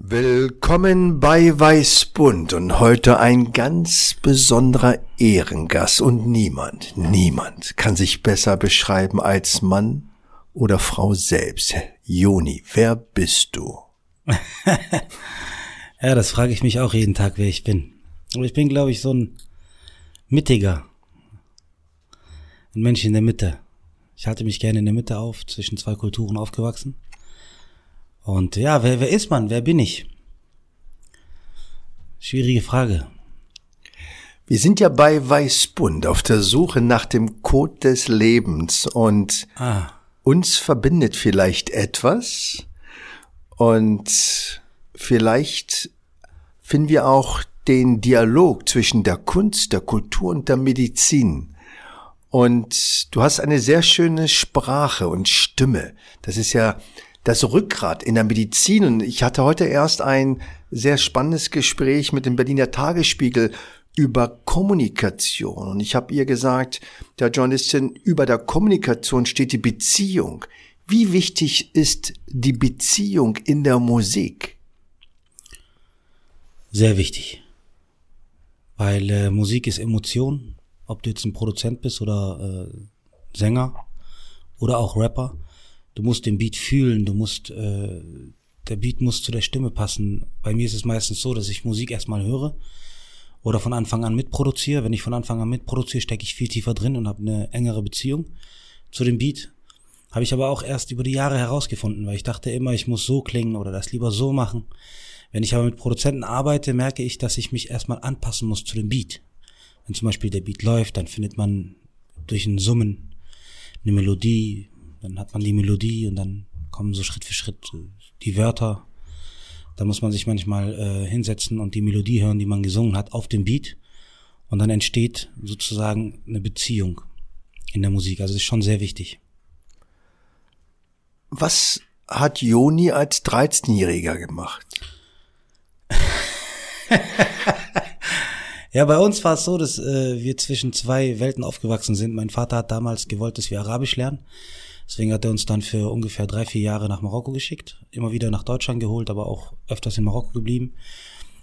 Willkommen bei Weißbund und heute ein ganz besonderer Ehrengast und niemand, niemand kann sich besser beschreiben als Mann oder Frau selbst. Joni, wer bist du? ja, das frage ich mich auch jeden Tag, wer ich bin. Aber ich bin, glaube ich, so ein Mittiger. Ein Mensch in der Mitte. Ich halte mich gerne in der Mitte auf, zwischen zwei Kulturen aufgewachsen. Und ja, wer, wer ist man? Wer bin ich? Schwierige Frage. Wir sind ja bei Weißbund auf der Suche nach dem Code des Lebens und ah. uns verbindet vielleicht etwas und vielleicht finden wir auch den Dialog zwischen der Kunst, der Kultur und der Medizin. Und du hast eine sehr schöne Sprache und Stimme. Das ist ja das Rückgrat in der Medizin. Und ich hatte heute erst ein sehr spannendes Gespräch mit dem Berliner Tagesspiegel über Kommunikation. Und ich habe ihr gesagt, der Journalistin, über der Kommunikation steht die Beziehung. Wie wichtig ist die Beziehung in der Musik? Sehr wichtig. Weil äh, Musik ist Emotion. Ob du jetzt ein Produzent bist oder äh, Sänger oder auch Rapper. Du musst den Beat fühlen, du musst, äh, der Beat muss zu der Stimme passen. Bei mir ist es meistens so, dass ich Musik erstmal höre oder von Anfang an mitproduziere. Wenn ich von Anfang an mitproduziere, stecke ich viel tiefer drin und habe eine engere Beziehung zu dem Beat. Habe ich aber auch erst über die Jahre herausgefunden, weil ich dachte immer, ich muss so klingen oder das lieber so machen. Wenn ich aber mit Produzenten arbeite, merke ich, dass ich mich erstmal anpassen muss zu dem Beat. Wenn zum Beispiel der Beat läuft, dann findet man durch ein Summen eine Melodie, dann hat man die Melodie und dann kommen so Schritt für Schritt die Wörter. Da muss man sich manchmal äh, hinsetzen und die Melodie hören, die man gesungen hat, auf dem Beat. Und dann entsteht sozusagen eine Beziehung in der Musik. Also das ist schon sehr wichtig. Was hat Joni als 13-Jähriger gemacht? Ja, bei uns war es so, dass äh, wir zwischen zwei Welten aufgewachsen sind. Mein Vater hat damals gewollt, dass wir Arabisch lernen. Deswegen hat er uns dann für ungefähr drei, vier Jahre nach Marokko geschickt. Immer wieder nach Deutschland geholt, aber auch öfters in Marokko geblieben.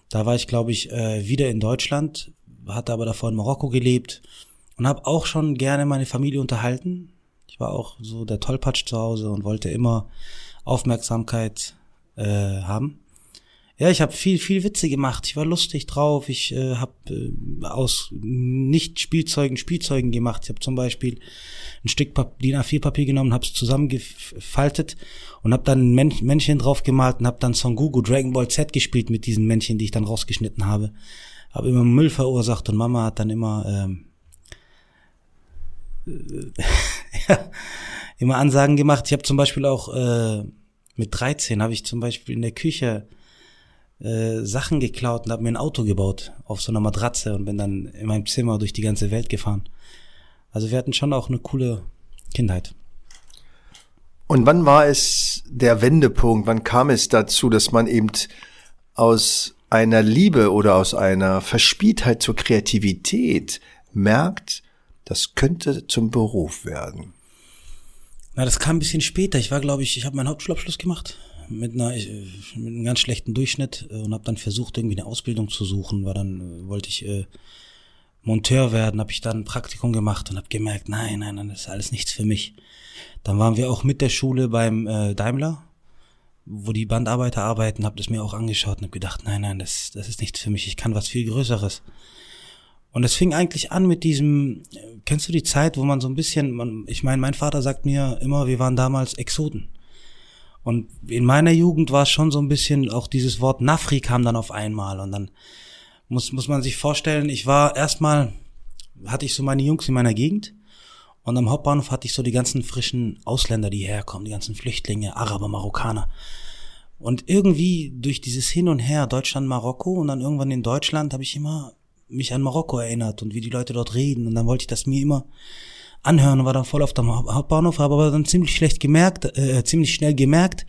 Da war ich, glaube ich, äh, wieder in Deutschland, hatte aber davor in Marokko gelebt und habe auch schon gerne meine Familie unterhalten. Ich war auch so der Tollpatsch zu Hause und wollte immer Aufmerksamkeit äh, haben. Ja, ich habe viel, viel Witze gemacht. Ich war lustig drauf. Ich äh, habe äh, aus nicht Spielzeugen Spielzeugen gemacht. Ich habe zum Beispiel ein Stück Pap DIN A4-Papier genommen, habe es zusammengefaltet und habe dann ein Männchen drauf gemalt und habe dann Son Goku Dragon Ball Z gespielt mit diesen Männchen, die ich dann rausgeschnitten habe. Habe immer Müll verursacht und Mama hat dann immer ähm, äh, ja, immer Ansagen gemacht. Ich habe zum Beispiel auch äh, mit 13 habe ich zum Beispiel in der Küche äh, Sachen geklaut und habe mir ein Auto gebaut auf so einer Matratze und bin dann in meinem Zimmer durch die ganze Welt gefahren. Also wir hatten schon auch eine coole Kindheit. Und wann war es der Wendepunkt? Wann kam es dazu, dass man eben aus einer Liebe oder aus einer Verspieltheit zur Kreativität merkt, das könnte zum Beruf werden? Na, das kam ein bisschen später. Ich war, glaube ich, ich habe meinen Hauptschulabschluss gemacht mit, einer, mit einem ganz schlechten Durchschnitt äh, und habe dann versucht, irgendwie eine Ausbildung zu suchen. War dann äh, wollte ich äh, Monteur werden, habe ich dann ein Praktikum gemacht und habe gemerkt, nein, nein, nein, das ist alles nichts für mich. Dann waren wir auch mit der Schule beim äh, Daimler, wo die Bandarbeiter arbeiten, habe das mir auch angeschaut und habe gedacht, nein, nein, das, das ist nichts für mich. Ich kann was viel Größeres. Und es fing eigentlich an mit diesem, kennst du die Zeit, wo man so ein bisschen, man, ich meine, mein Vater sagt mir immer, wir waren damals Exoten. Und in meiner Jugend war es schon so ein bisschen, auch dieses Wort Nafri kam dann auf einmal. Und dann muss, muss man sich vorstellen, ich war erstmal, hatte ich so meine Jungs in meiner Gegend. Und am Hauptbahnhof hatte ich so die ganzen frischen Ausländer, die herkommen, die ganzen Flüchtlinge, Araber, Marokkaner. Und irgendwie durch dieses Hin und Her Deutschland, Marokko und dann irgendwann in Deutschland habe ich immer mich an Marokko erinnert und wie die Leute dort reden. Und dann wollte ich das mir immer anhören und war dann voll auf dem Hauptbahnhof, habe aber dann ziemlich schlecht gemerkt, äh, ziemlich schnell gemerkt,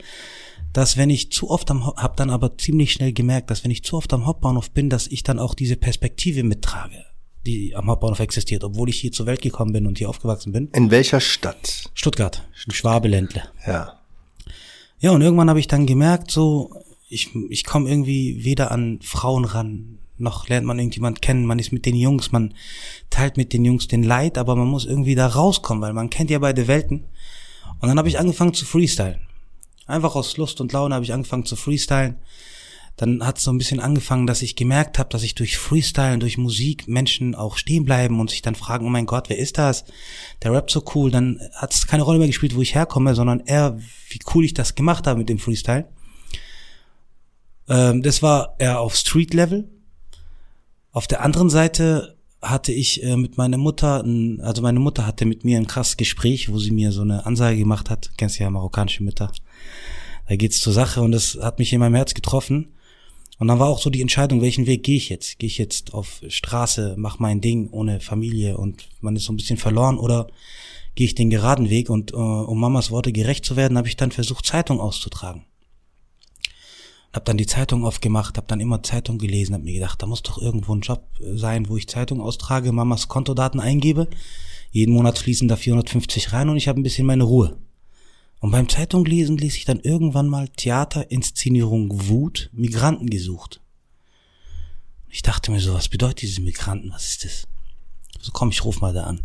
dass wenn ich zu oft am habe dann aber ziemlich schnell gemerkt, dass wenn ich zu oft am Hauptbahnhof bin, dass ich dann auch diese Perspektive mittrage, die am Hauptbahnhof existiert, obwohl ich hier zur Welt gekommen bin und hier aufgewachsen bin. In welcher Stadt? Stuttgart, im Schwabeländle. Ja. Ja, und irgendwann habe ich dann gemerkt, so ich ich komme irgendwie weder an Frauen ran, noch lernt man irgendjemand kennen, man ist mit den Jungs, man teilt mit den Jungs den Leid, aber man muss irgendwie da rauskommen, weil man kennt ja beide Welten. Und dann habe ich angefangen zu freestylen. Einfach aus Lust und Laune habe ich angefangen zu freestylen. Dann hat es so ein bisschen angefangen, dass ich gemerkt habe, dass ich durch Freestylen, durch Musik Menschen auch stehen bleiben und sich dann fragen, oh mein Gott, wer ist das? Der rappt so cool. Dann hat es keine Rolle mehr gespielt, wo ich herkomme, sondern eher, wie cool ich das gemacht habe mit dem Freestyle. Ähm, das war eher auf Street-Level auf der anderen Seite hatte ich äh, mit meiner Mutter, ein, also meine Mutter hatte mit mir ein krasses Gespräch, wo sie mir so eine Ansage gemacht hat. Kennst ja marokkanische Mütter. Da geht's zur Sache und das hat mich in meinem Herz getroffen. Und dann war auch so die Entscheidung, welchen Weg gehe ich jetzt? Gehe ich jetzt auf Straße, mach mein Ding ohne Familie und man ist so ein bisschen verloren oder gehe ich den geraden Weg? Und äh, um Mamas Worte gerecht zu werden, habe ich dann versucht, Zeitung auszutragen. Hab dann die Zeitung aufgemacht, hab dann immer Zeitung gelesen, hab mir gedacht, da muss doch irgendwo ein Job äh, sein, wo ich Zeitung austrage, Mamas Kontodaten eingebe. Jeden Monat fließen da 450 rein und ich habe ein bisschen meine Ruhe. Und beim Zeitung lesen lese ich dann irgendwann mal Theaterinszenierung Wut, Migranten gesucht. Ich dachte mir so, was bedeutet diese Migranten? Was ist das? So komm, ich ruf mal da an.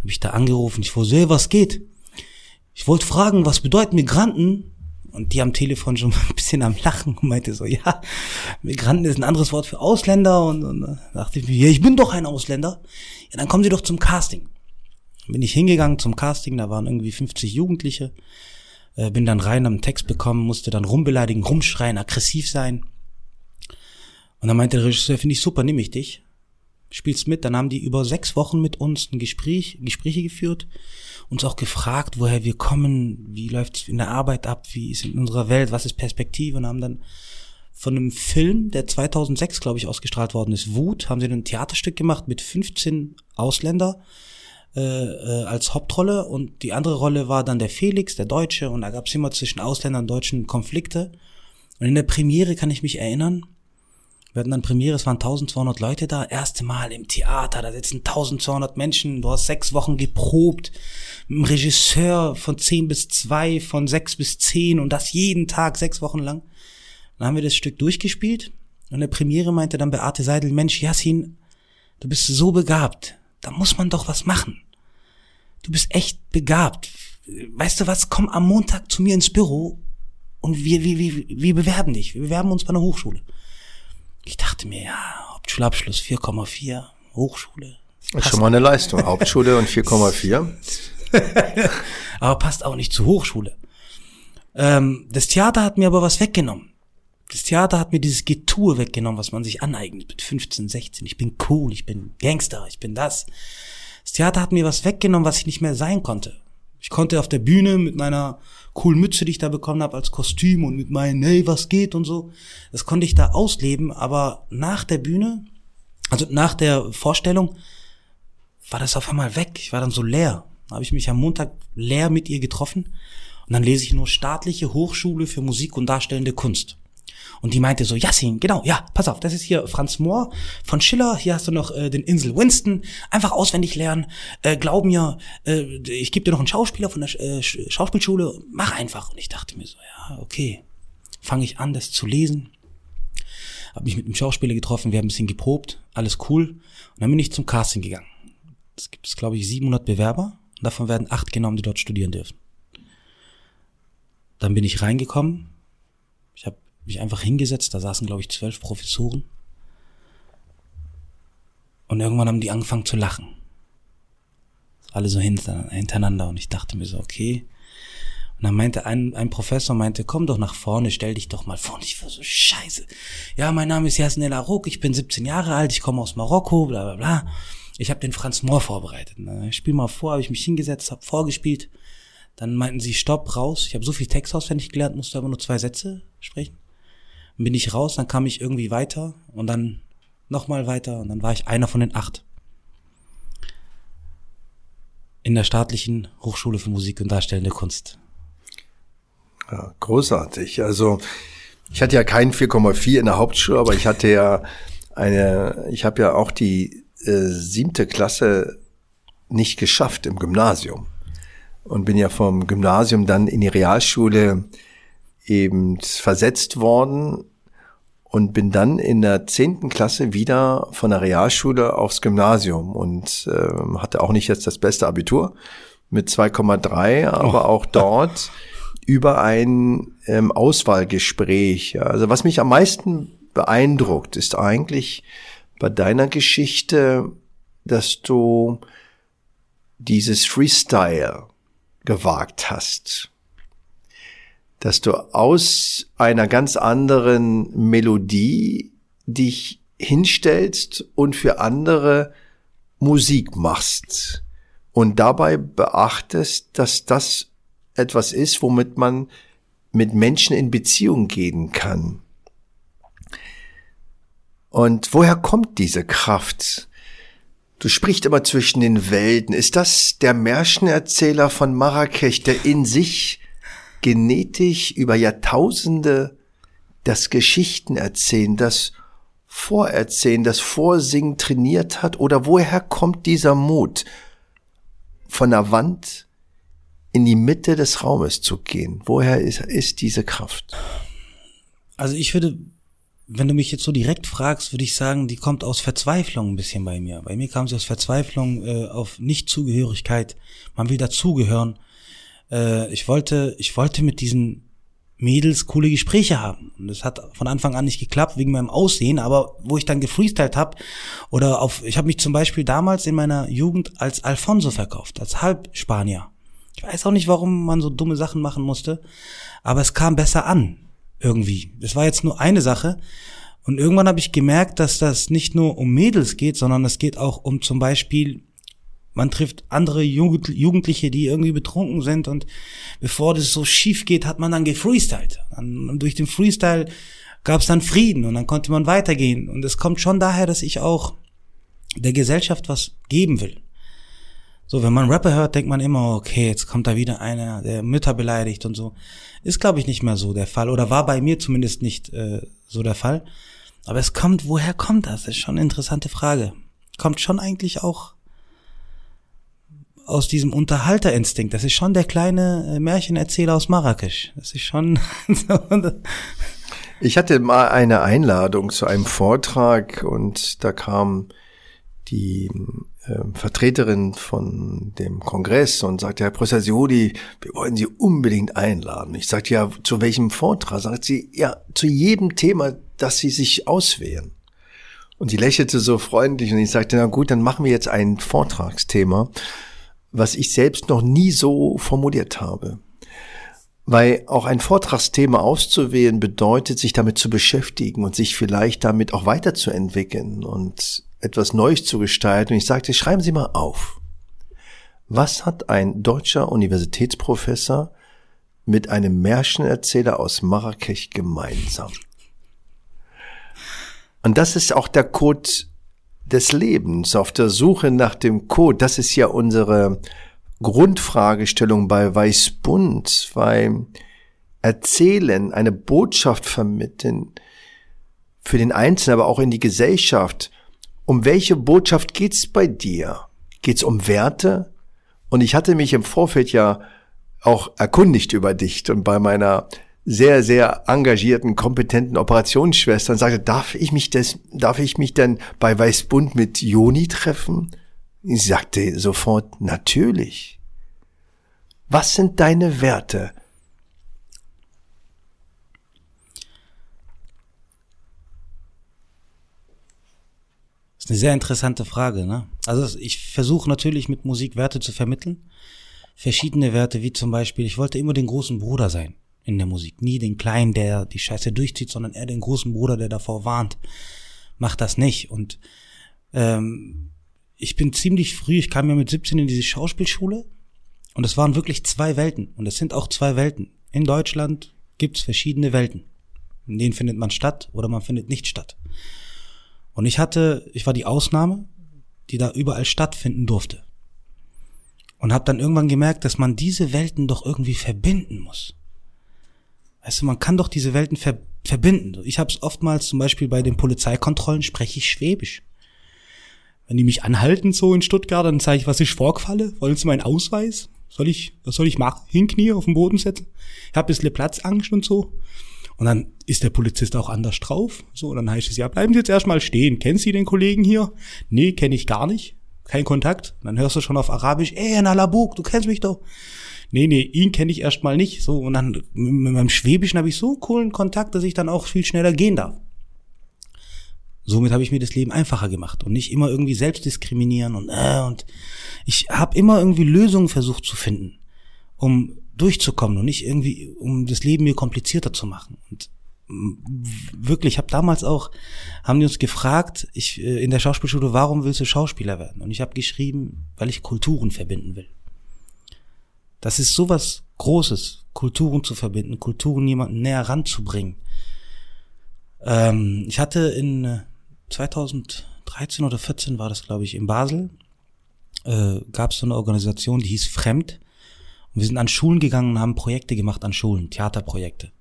Hab ich da angerufen, ich sehen, was geht. Ich wollte fragen, was bedeuten Migranten? Und die am Telefon schon ein bisschen am Lachen und meinte so, ja, Migranten ist ein anderes Wort für Ausländer. Und, und da dachte ich mir, ja, ich bin doch ein Ausländer. Ja, dann kommen Sie doch zum Casting. Bin ich hingegangen zum Casting, da waren irgendwie 50 Jugendliche. Äh, bin dann rein, am Text bekommen, musste dann rumbeleidigen, rumschreien, aggressiv sein. Und dann meinte der Regisseur, finde ich super, nehme ich dich. Spielst mit. Dann haben die über sechs Wochen mit uns ein Gespräch, Gespräche geführt uns auch gefragt, woher wir kommen, wie läuft's in der Arbeit ab, wie ist in unserer Welt, was ist Perspektive und haben dann von einem Film, der 2006, glaube ich, ausgestrahlt worden ist, Wut, haben sie ein Theaterstück gemacht mit 15 Ausländer äh, äh, als Hauptrolle und die andere Rolle war dann der Felix, der Deutsche und da gab es immer zwischen Ausländern und Deutschen Konflikte. Und in der Premiere kann ich mich erinnern, wir hatten dann Premiere, es waren 1200 Leute da, erste Mal im Theater, da sitzen 1200 Menschen, du hast sechs Wochen geprobt, mit einem Regisseur von 10 bis 2, von 6 bis 10 und das jeden Tag, sechs Wochen lang. Dann haben wir das Stück durchgespielt und der Premiere meinte dann Beate Seidel, Mensch, Yassin, du bist so begabt, da muss man doch was machen. Du bist echt begabt. Weißt du was, komm am Montag zu mir ins Büro und wir, wir, wir, wir bewerben dich. Wir bewerben uns bei einer Hochschule. Ich dachte mir, ja, Hauptschulabschluss 4,4, Hochschule. Ist schon mal eine Leistung. Hauptschule und 4,4. aber passt auch nicht zur Hochschule. Ähm, das Theater hat mir aber was weggenommen. Das Theater hat mir dieses Getue weggenommen, was man sich aneignet mit 15, 16. Ich bin cool, ich bin Gangster, ich bin das. Das Theater hat mir was weggenommen, was ich nicht mehr sein konnte. Ich konnte auf der Bühne mit meiner coolen Mütze, die ich da bekommen habe als Kostüm und mit meinen, hey, was geht und so, das konnte ich da ausleben, aber nach der Bühne, also nach der Vorstellung, war das auf einmal weg. Ich war dann so leer. Da habe ich mich am Montag leer mit ihr getroffen und dann lese ich nur staatliche Hochschule für Musik und darstellende Kunst. Und die meinte so, Yassin, genau, ja, pass auf, das ist hier Franz Mohr von Schiller, hier hast du noch äh, den Insel Winston, einfach auswendig lernen, äh, glaub mir, äh, ich gebe dir noch einen Schauspieler von der äh, Schauspielschule, mach einfach. Und ich dachte mir so, ja, okay, fange ich an, das zu lesen, habe mich mit dem Schauspieler getroffen, wir haben ein bisschen geprobt, alles cool. Und dann bin ich zum Casting gegangen. Es gibt, glaube ich, 700 Bewerber und davon werden acht genommen, die dort studieren dürfen. Dann bin ich reingekommen. Mich einfach hingesetzt, da saßen, glaube ich, zwölf Professoren. Und irgendwann haben die angefangen zu lachen. Alle so hintereinander. Und ich dachte mir so, okay. Und dann meinte ein, ein Professor, meinte, komm doch nach vorne, stell dich doch mal vor. Und ich war so, scheiße. Ja, mein Name ist Yassin El Arouk, ich bin 17 Jahre alt, ich komme aus Marokko, bla bla bla. Ich habe den Franz Mohr vorbereitet. Ich spiel mal vor, habe ich mich hingesetzt, habe vorgespielt. Dann meinten sie, stopp, raus. Ich habe so viel Text auswendig gelernt, musste aber nur zwei Sätze sprechen. Bin ich raus, dann kam ich irgendwie weiter und dann nochmal weiter und dann war ich einer von den acht. In der staatlichen Hochschule für Musik und Darstellende Kunst. Ja, großartig. Also ich hatte ja keinen 4,4 in der Hauptschule, aber ich hatte ja eine, ich habe ja auch die äh, siebte Klasse nicht geschafft im Gymnasium und bin ja vom Gymnasium dann in die Realschule eben versetzt worden und bin dann in der zehnten Klasse wieder von der Realschule aufs Gymnasium und äh, hatte auch nicht jetzt das beste Abitur mit 2,3, aber oh. auch dort über ein ähm, Auswahlgespräch. Also was mich am meisten beeindruckt, ist eigentlich bei deiner Geschichte, dass du dieses Freestyle gewagt hast dass du aus einer ganz anderen Melodie dich hinstellst und für andere Musik machst und dabei beachtest, dass das etwas ist, womit man mit Menschen in Beziehung gehen kann. Und woher kommt diese Kraft? Du sprichst immer zwischen den Welten. Ist das der Märchenerzähler von Marrakech, der in sich genetisch über Jahrtausende das Geschichten erzählen, das Vorerzählen, das Vorsingen trainiert hat? Oder woher kommt dieser Mut, von der Wand in die Mitte des Raumes zu gehen? Woher ist, ist diese Kraft? Also ich würde, wenn du mich jetzt so direkt fragst, würde ich sagen, die kommt aus Verzweiflung ein bisschen bei mir. Bei mir kam sie aus Verzweiflung äh, auf Nichtzugehörigkeit. Man will dazugehören äh, ich wollte, ich wollte mit diesen Mädels coole Gespräche haben. Und das hat von Anfang an nicht geklappt wegen meinem Aussehen, aber wo ich dann gefreestylt habe oder auf, ich habe mich zum Beispiel damals in meiner Jugend als Alfonso verkauft, als Halbspanier. Ich weiß auch nicht, warum man so dumme Sachen machen musste, aber es kam besser an irgendwie. Das war jetzt nur eine Sache. Und irgendwann habe ich gemerkt, dass das nicht nur um Mädels geht, sondern es geht auch um zum Beispiel man trifft andere Jugendliche, die irgendwie betrunken sind und bevor das so schief geht, hat man dann gefreestylt. Und durch den Freestyle gab es dann Frieden und dann konnte man weitergehen. Und es kommt schon daher, dass ich auch der Gesellschaft was geben will. So, wenn man Rapper hört, denkt man immer, okay, jetzt kommt da wieder einer, der Mütter beleidigt und so. Ist, glaube ich, nicht mehr so der Fall oder war bei mir zumindest nicht äh, so der Fall. Aber es kommt, woher kommt das? Das ist schon eine interessante Frage. Kommt schon eigentlich auch aus diesem Unterhalterinstinkt. Das ist schon der kleine äh, Märchenerzähler aus Marrakesch. Das ist schon. ich hatte mal eine Einladung zu einem Vortrag und da kam die äh, Vertreterin von dem Kongress und sagte, Herr Professor Siodi, wir wollen Sie unbedingt einladen. Ich sagte, ja, zu welchem Vortrag? Sagt sie, ja, zu jedem Thema, das Sie sich auswählen. Und sie lächelte so freundlich und ich sagte, na gut, dann machen wir jetzt ein Vortragsthema was ich selbst noch nie so formuliert habe. Weil auch ein Vortragsthema auszuwählen bedeutet, sich damit zu beschäftigen und sich vielleicht damit auch weiterzuentwickeln und etwas Neues zu gestalten. Und ich sagte, schreiben Sie mal auf. Was hat ein deutscher Universitätsprofessor mit einem Märchenerzähler aus Marrakech gemeinsam? Und das ist auch der Code des Lebens, auf der Suche nach dem Code. Das ist ja unsere Grundfragestellung bei Weißbund, weil erzählen, eine Botschaft vermitteln, für den Einzelnen, aber auch in die Gesellschaft. Um welche Botschaft geht's bei dir? Geht's um Werte? Und ich hatte mich im Vorfeld ja auch erkundigt über dich und bei meiner sehr, sehr engagierten, kompetenten Operationsschwester und sagte, darf ich mich das, darf ich mich denn bei Weißbund mit Joni treffen? Ich sagte sofort, natürlich. Was sind deine Werte? Das ist eine sehr interessante Frage. Ne? Also ich versuche natürlich mit Musik Werte zu vermitteln. Verschiedene Werte, wie zum Beispiel, ich wollte immer den großen Bruder sein in der Musik. Nie den Kleinen, der die Scheiße durchzieht, sondern eher den großen Bruder, der davor warnt. Mach das nicht. Und ähm, ich bin ziemlich früh, ich kam ja mit 17 in diese Schauspielschule Und es waren wirklich zwei Welten. Und es sind auch zwei Welten. In Deutschland gibt es verschiedene Welten. In denen findet man statt oder man findet nicht statt. Und ich hatte, ich war die Ausnahme, die da überall stattfinden durfte. Und habe dann irgendwann gemerkt, dass man diese Welten doch irgendwie verbinden muss. Weißt du, man kann doch diese Welten ver verbinden. Ich habe es oftmals zum Beispiel bei den Polizeikontrollen spreche ich Schwäbisch. Wenn die mich anhalten so in Stuttgart, dann zeige ich, was ich vorgefalle. Wollen Sie meinen Ausweis? Soll ich, was soll ich machen? Hinknie auf den Boden setzen? Ich habe ein bisschen Platzangst und so. Und dann ist der Polizist auch anders drauf. So, dann heißt es ja, bleiben Sie jetzt erstmal stehen. Kennen Sie den Kollegen hier? Nee, kenne ich gar nicht. Kein Kontakt. Dann hörst du schon auf Arabisch, ey, Nalabuk, du kennst mich doch. Nee, nee, ihn kenne ich erstmal nicht. So, und dann mit meinem Schwäbischen habe ich so coolen Kontakt, dass ich dann auch viel schneller gehen darf. Somit habe ich mir das Leben einfacher gemacht und nicht immer irgendwie selbst diskriminieren und äh, und ich habe immer irgendwie Lösungen versucht zu finden, um durchzukommen und nicht irgendwie, um das Leben mir komplizierter zu machen. Und wirklich, ich habe damals auch, haben die uns gefragt, ich äh, in der Schauspielschule, warum willst du Schauspieler werden? Und ich habe geschrieben, weil ich Kulturen verbinden will. Das ist sowas Großes, Kulturen zu verbinden, Kulturen jemanden näher ranzubringen. Ähm, ich hatte in 2013 äh, oder 14 war das, glaube ich, in Basel, äh, gab es so eine Organisation, die hieß Fremd. Und wir sind an Schulen gegangen und haben Projekte gemacht an Schulen, Theaterprojekte.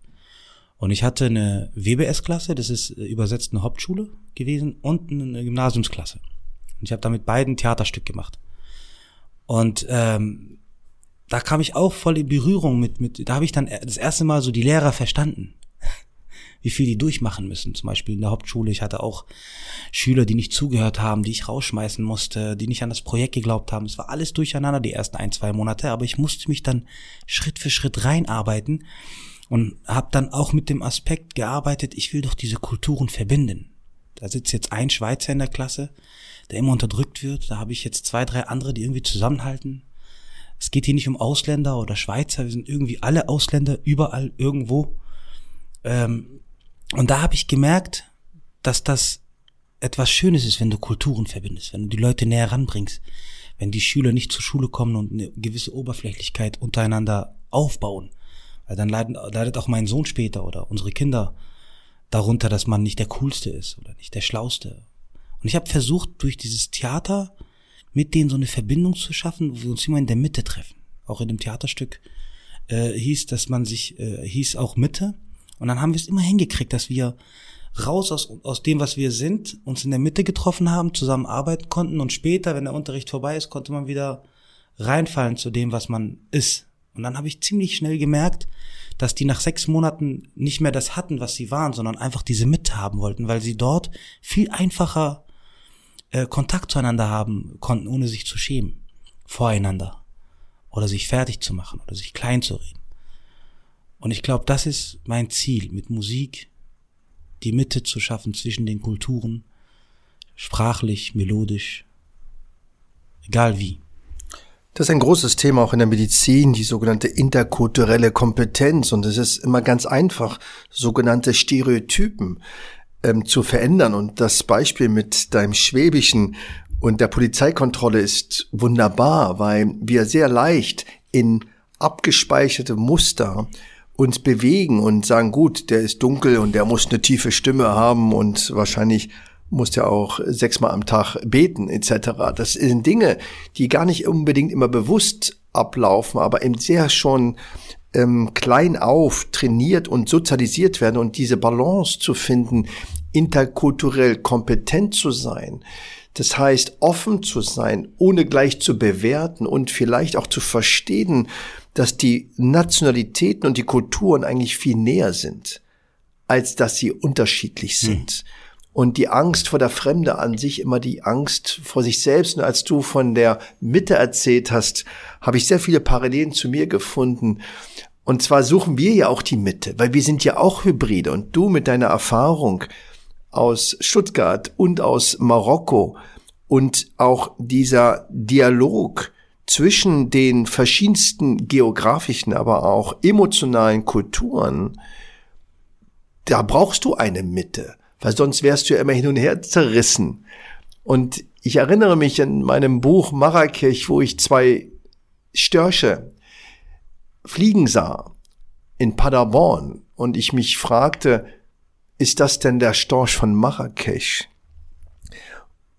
Und ich hatte eine WBS-Klasse, das ist äh, übersetzt eine Hauptschule gewesen, und eine Gymnasiumsklasse. Und ich habe da mit beiden Theaterstück gemacht. Und ähm, da kam ich auch voll in Berührung mit, mit da habe ich dann das erste Mal so die Lehrer verstanden wie viel die durchmachen müssen. Zum Beispiel in der Hauptschule. Ich hatte auch Schüler, die nicht zugehört haben, die ich rausschmeißen musste, die nicht an das Projekt geglaubt haben. Es war alles durcheinander die ersten ein, zwei Monate, aber ich musste mich dann Schritt für Schritt reinarbeiten und habe dann auch mit dem Aspekt gearbeitet, ich will doch diese Kulturen verbinden. Da sitzt jetzt ein Schweizer in der Klasse, der immer unterdrückt wird. Da habe ich jetzt zwei, drei andere, die irgendwie zusammenhalten. Es geht hier nicht um Ausländer oder Schweizer, wir sind irgendwie alle Ausländer überall irgendwo. Ähm, und da habe ich gemerkt, dass das etwas Schönes ist, wenn du Kulturen verbindest, wenn du die Leute näher ranbringst, wenn die Schüler nicht zur Schule kommen und eine gewisse Oberflächlichkeit untereinander aufbauen. Weil dann leidet, leidet auch mein Sohn später oder unsere Kinder darunter, dass man nicht der Coolste ist oder nicht der Schlauste. Und ich habe versucht, durch dieses Theater mit denen so eine Verbindung zu schaffen, wo wir uns immer in der Mitte treffen. Auch in dem Theaterstück äh, hieß, dass man sich, äh, hieß auch Mitte. Und dann haben wir es immer hingekriegt, dass wir raus aus, aus dem, was wir sind, uns in der Mitte getroffen haben, zusammen arbeiten konnten und später, wenn der Unterricht vorbei ist, konnte man wieder reinfallen zu dem, was man ist. Und dann habe ich ziemlich schnell gemerkt, dass die nach sechs Monaten nicht mehr das hatten, was sie waren, sondern einfach diese Mitte haben wollten, weil sie dort viel einfacher äh, Kontakt zueinander haben konnten, ohne sich zu schämen voreinander oder sich fertig zu machen oder sich klein zu reden. Und ich glaube, das ist mein Ziel mit Musik, die Mitte zu schaffen zwischen den Kulturen, sprachlich, melodisch, egal wie. Das ist ein großes Thema auch in der Medizin, die sogenannte interkulturelle Kompetenz. Und es ist immer ganz einfach, sogenannte Stereotypen ähm, zu verändern. Und das Beispiel mit deinem Schwäbischen und der Polizeikontrolle ist wunderbar, weil wir sehr leicht in abgespeicherte Muster uns bewegen und sagen, gut, der ist dunkel und der muss eine tiefe Stimme haben und wahrscheinlich muss der auch sechsmal am Tag beten etc. Das sind Dinge, die gar nicht unbedingt immer bewusst ablaufen, aber eben sehr schon ähm, klein auf trainiert und sozialisiert werden und diese Balance zu finden, interkulturell kompetent zu sein. Das heißt, offen zu sein, ohne gleich zu bewerten und vielleicht auch zu verstehen, dass die Nationalitäten und die Kulturen eigentlich viel näher sind, als dass sie unterschiedlich hm. sind. Hm. Und die Angst vor der Fremde an sich immer die Angst vor sich selbst. Und als du von der Mitte erzählt hast, habe ich sehr viele Parallelen zu mir gefunden. Und zwar suchen wir ja auch die Mitte, weil wir sind ja auch Hybride. Und du mit deiner Erfahrung aus Stuttgart und aus Marokko und auch dieser Dialog zwischen den verschiedensten geografischen, aber auch emotionalen Kulturen, da brauchst du eine Mitte, weil sonst wärst du ja immer hin und her zerrissen. Und ich erinnere mich an meinem Buch Marrakech, wo ich zwei Störche fliegen sah in Paderborn und ich mich fragte, ist das denn der Storch von Marrakesch?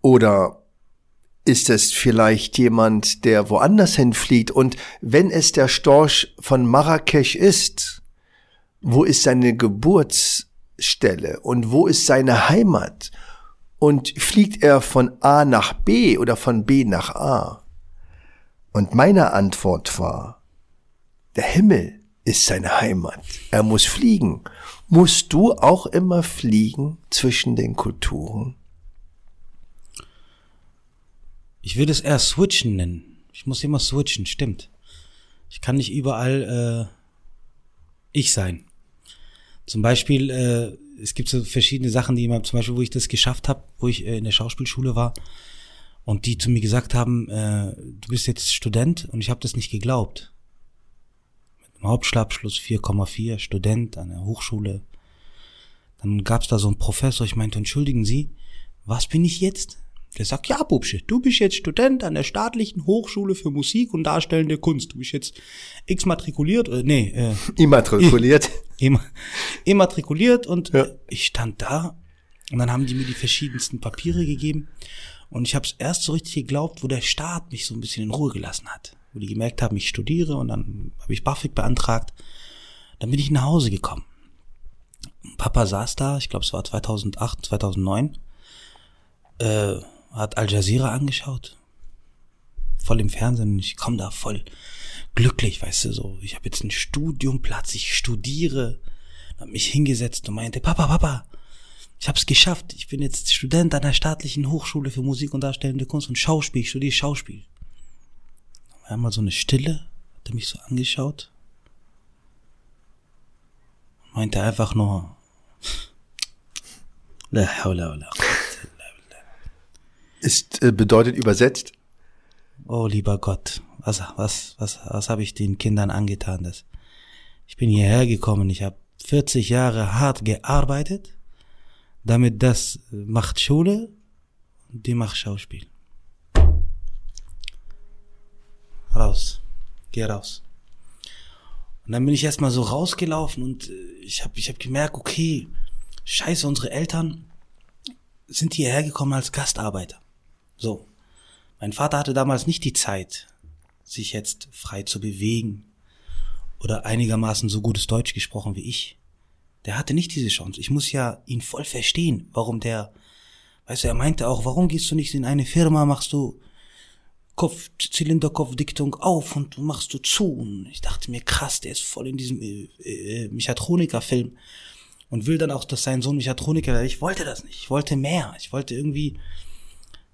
Oder ist es vielleicht jemand, der woanders hinfliegt? Und wenn es der Storch von Marrakesch ist, wo ist seine Geburtsstelle und wo ist seine Heimat? Und fliegt er von A nach B oder von B nach A? Und meine Antwort war, der Himmel ist seine Heimat. Er muss fliegen. Musst du auch immer fliegen zwischen den Kulturen? Ich würde es eher switchen nennen. Ich muss immer switchen, stimmt. Ich kann nicht überall äh, ich sein. Zum Beispiel, äh, es gibt so verschiedene Sachen, die immer, zum Beispiel, wo ich das geschafft habe, wo ich äh, in der Schauspielschule war und die zu mir gesagt haben, äh, du bist jetzt Student und ich habe das nicht geglaubt. Mit einem Hauptschulabschluss 4,4, Student an der Hochschule. Dann gab es da so einen Professor, ich meinte, entschuldigen Sie, was bin ich jetzt? Der sagt, ja, Bubsche, du bist jetzt Student an der staatlichen Hochschule für Musik und Darstellende Kunst. Du bist jetzt exmatrikuliert, äh, nee, äh, immatrikuliert. Im, immatrikuliert und ja. ich stand da und dann haben die mir die verschiedensten Papiere gegeben und ich habe es erst so richtig geglaubt, wo der Staat mich so ein bisschen in Ruhe gelassen hat. Wo die gemerkt haben, ich studiere und dann habe ich BAföG beantragt. Dann bin ich nach Hause gekommen. Papa saß da, ich glaube es war 2008, 2009, äh, hat Al Jazeera angeschaut. Voll im Fernsehen und ich komme da voll glücklich, weißt du, so. Ich habe jetzt einen Studiumplatz, ich studiere. Hab mich hingesetzt und meinte, Papa, Papa, ich habe es geschafft. Ich bin jetzt Student an der staatlichen Hochschule für Musik und Darstellende Kunst und Schauspiel. Ich studiere Schauspiel. Einmal so eine Stille, hat er mich so angeschaut. Und meinte einfach nur, La hawla wa la ist äh, bedeutet übersetzt. Oh lieber Gott, was was was was habe ich den Kindern angetan? Das ich bin hierher gekommen, ich habe 40 Jahre hart gearbeitet, damit das macht Schule und die macht Schauspiel. Raus, geh raus. Und dann bin ich erstmal so rausgelaufen und äh, ich habe ich hab gemerkt, okay, scheiße, unsere Eltern sind hierher gekommen als Gastarbeiter. So. Mein Vater hatte damals nicht die Zeit, sich jetzt frei zu bewegen oder einigermaßen so gutes Deutsch gesprochen wie ich. Der hatte nicht diese Chance. Ich muss ja ihn voll verstehen, warum der, weißt du, er meinte auch, warum gehst du nicht in eine Firma, machst du Kopf, Zylinderkopfdichtung auf und machst du zu. Und ich dachte mir, krass, der ist voll in diesem äh, äh, Mechatroniker-Film und will dann auch, dass sein Sohn Mechatroniker, ich wollte das nicht. Ich wollte mehr. Ich wollte irgendwie,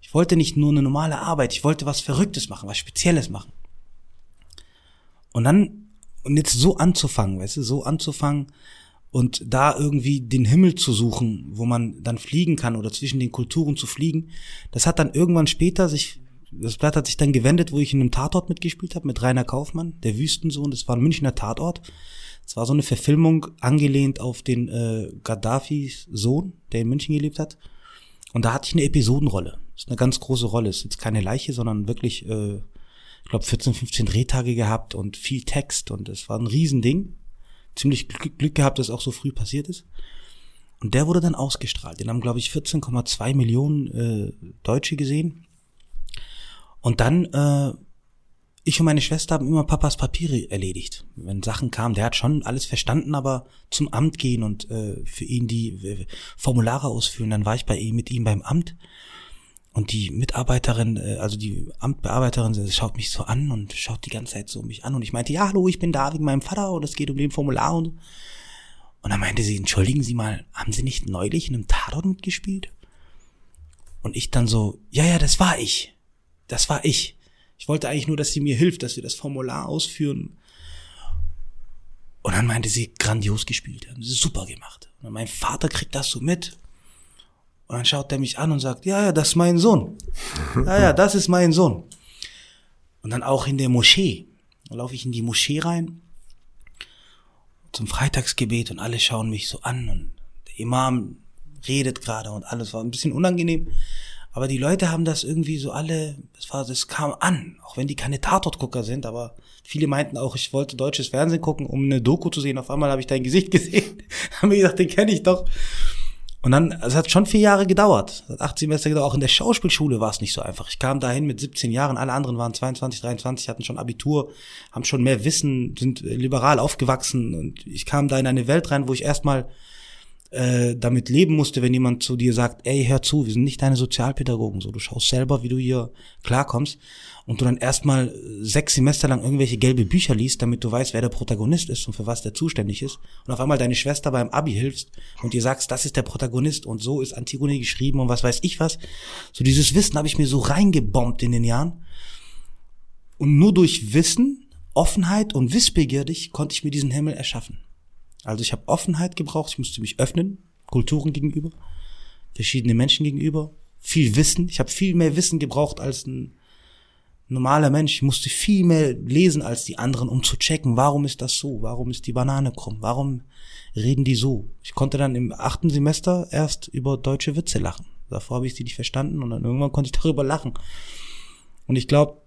ich wollte nicht nur eine normale Arbeit, ich wollte was Verrücktes machen, was Spezielles machen. Und dann, und jetzt so anzufangen, weißt du, so anzufangen und da irgendwie den Himmel zu suchen, wo man dann fliegen kann oder zwischen den Kulturen zu fliegen, das hat dann irgendwann später sich, das Blatt hat sich dann gewendet, wo ich in einem Tatort mitgespielt habe mit Rainer Kaufmann, der Wüstensohn, das war ein Münchner Tatort. Es war so eine Verfilmung angelehnt auf den äh, Gaddafis Sohn, der in München gelebt hat. Und da hatte ich eine Episodenrolle. Das ist eine ganz große Rolle. Ist jetzt keine Leiche, sondern wirklich, äh, ich glaube, 14, 15 Drehtage gehabt und viel Text und es war ein Riesending. Ziemlich Glück, Glück gehabt, dass es auch so früh passiert ist. Und der wurde dann ausgestrahlt. Den haben, glaube ich, 14,2 Millionen äh, Deutsche gesehen. Und dann äh, ich und meine Schwester haben immer Papas Papiere erledigt. Wenn Sachen kamen, der hat schon alles verstanden, aber zum Amt gehen und äh, für ihn die äh, Formulare ausfüllen, dann war ich bei ihm mit ihm beim Amt und die Mitarbeiterin, äh, also die Amtbearbeiterin, schaut mich so an und schaut die ganze Zeit so mich an und ich meinte, ja, hallo, ich bin da wegen meinem Vater und es geht um den Formular und und dann meinte sie, entschuldigen Sie mal, haben Sie nicht neulich in einem Tatort mitgespielt? Und ich dann so, ja, ja, das war ich. Das war ich. Ich wollte eigentlich nur, dass sie mir hilft, dass wir das Formular ausführen. Und dann meinte sie, grandios gespielt, haben sie super gemacht. Und mein Vater kriegt das so mit. Und dann schaut er mich an und sagt, ja, ja, das ist mein Sohn. Ja, ja, das ist mein Sohn. Und dann auch in der Moschee. Da laufe ich in die Moschee rein zum Freitagsgebet und alle schauen mich so an und der Imam redet gerade und alles war ein bisschen unangenehm. Aber die Leute haben das irgendwie so alle, das war, das kam an, auch wenn die keine Tatortgucker sind, aber viele meinten auch, ich wollte deutsches Fernsehen gucken, um eine Doku zu sehen. Auf einmal habe ich dein Gesicht gesehen, haben mir gedacht, den kenne ich doch. Und dann, es hat schon vier Jahre gedauert. Es hat acht Semester gedauert. Auch in der Schauspielschule war es nicht so einfach. Ich kam dahin mit 17 Jahren, alle anderen waren 22, 23, hatten schon Abitur, haben schon mehr Wissen, sind liberal aufgewachsen. Und ich kam da in eine Welt rein, wo ich erstmal äh, damit leben musste, wenn jemand zu dir sagt, ey, hör zu, wir sind nicht deine Sozialpädagogen, so du schaust selber, wie du hier klarkommst und du dann erstmal sechs Semester lang irgendwelche gelbe Bücher liest, damit du weißt, wer der Protagonist ist und für was der zuständig ist und auf einmal deine Schwester beim Abi hilfst und ihr sagst, das ist der Protagonist und so ist Antigone geschrieben und was weiß ich was. So dieses Wissen habe ich mir so reingebombt in den Jahren und nur durch Wissen, Offenheit und wissbegierig konnte ich mir diesen Himmel erschaffen. Also ich habe Offenheit gebraucht, ich musste mich öffnen, Kulturen gegenüber, verschiedene Menschen gegenüber, viel Wissen. Ich habe viel mehr Wissen gebraucht als ein normaler Mensch. Musste viel mehr lesen als die anderen, um zu checken, warum ist das so? Warum ist die Banane krumm? Warum reden die so? Ich konnte dann im achten Semester erst über deutsche Witze lachen. Davor habe ich sie nicht verstanden und dann irgendwann konnte ich darüber lachen. Und ich glaube,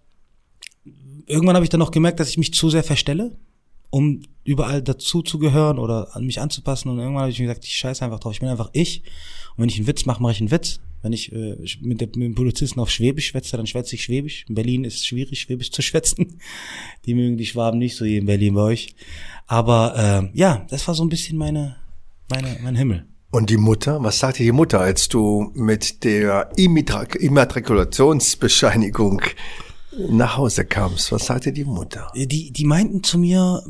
irgendwann habe ich dann noch gemerkt, dass ich mich zu sehr verstelle um überall dazu zu gehören oder an mich anzupassen. Und irgendwann habe ich mir gesagt, ich scheiße einfach drauf. Ich bin einfach ich. Und wenn ich einen Witz mache, mache ich einen Witz. Wenn ich äh, mit, der, mit dem Polizisten auf Schwäbisch schwätze, dann schwätze ich Schwäbisch. In Berlin ist es schwierig, Schwäbisch zu schwätzen. Die mögen die Schwaben nicht so hier in Berlin bei euch. Aber äh, ja, das war so ein bisschen meine, meine, mein Himmel. Und die Mutter, was sagte die Mutter, als du mit der Immatrikulationsbescheinigung nach Hause kamst? Was sagte die Mutter? Die, die meinten zu mir,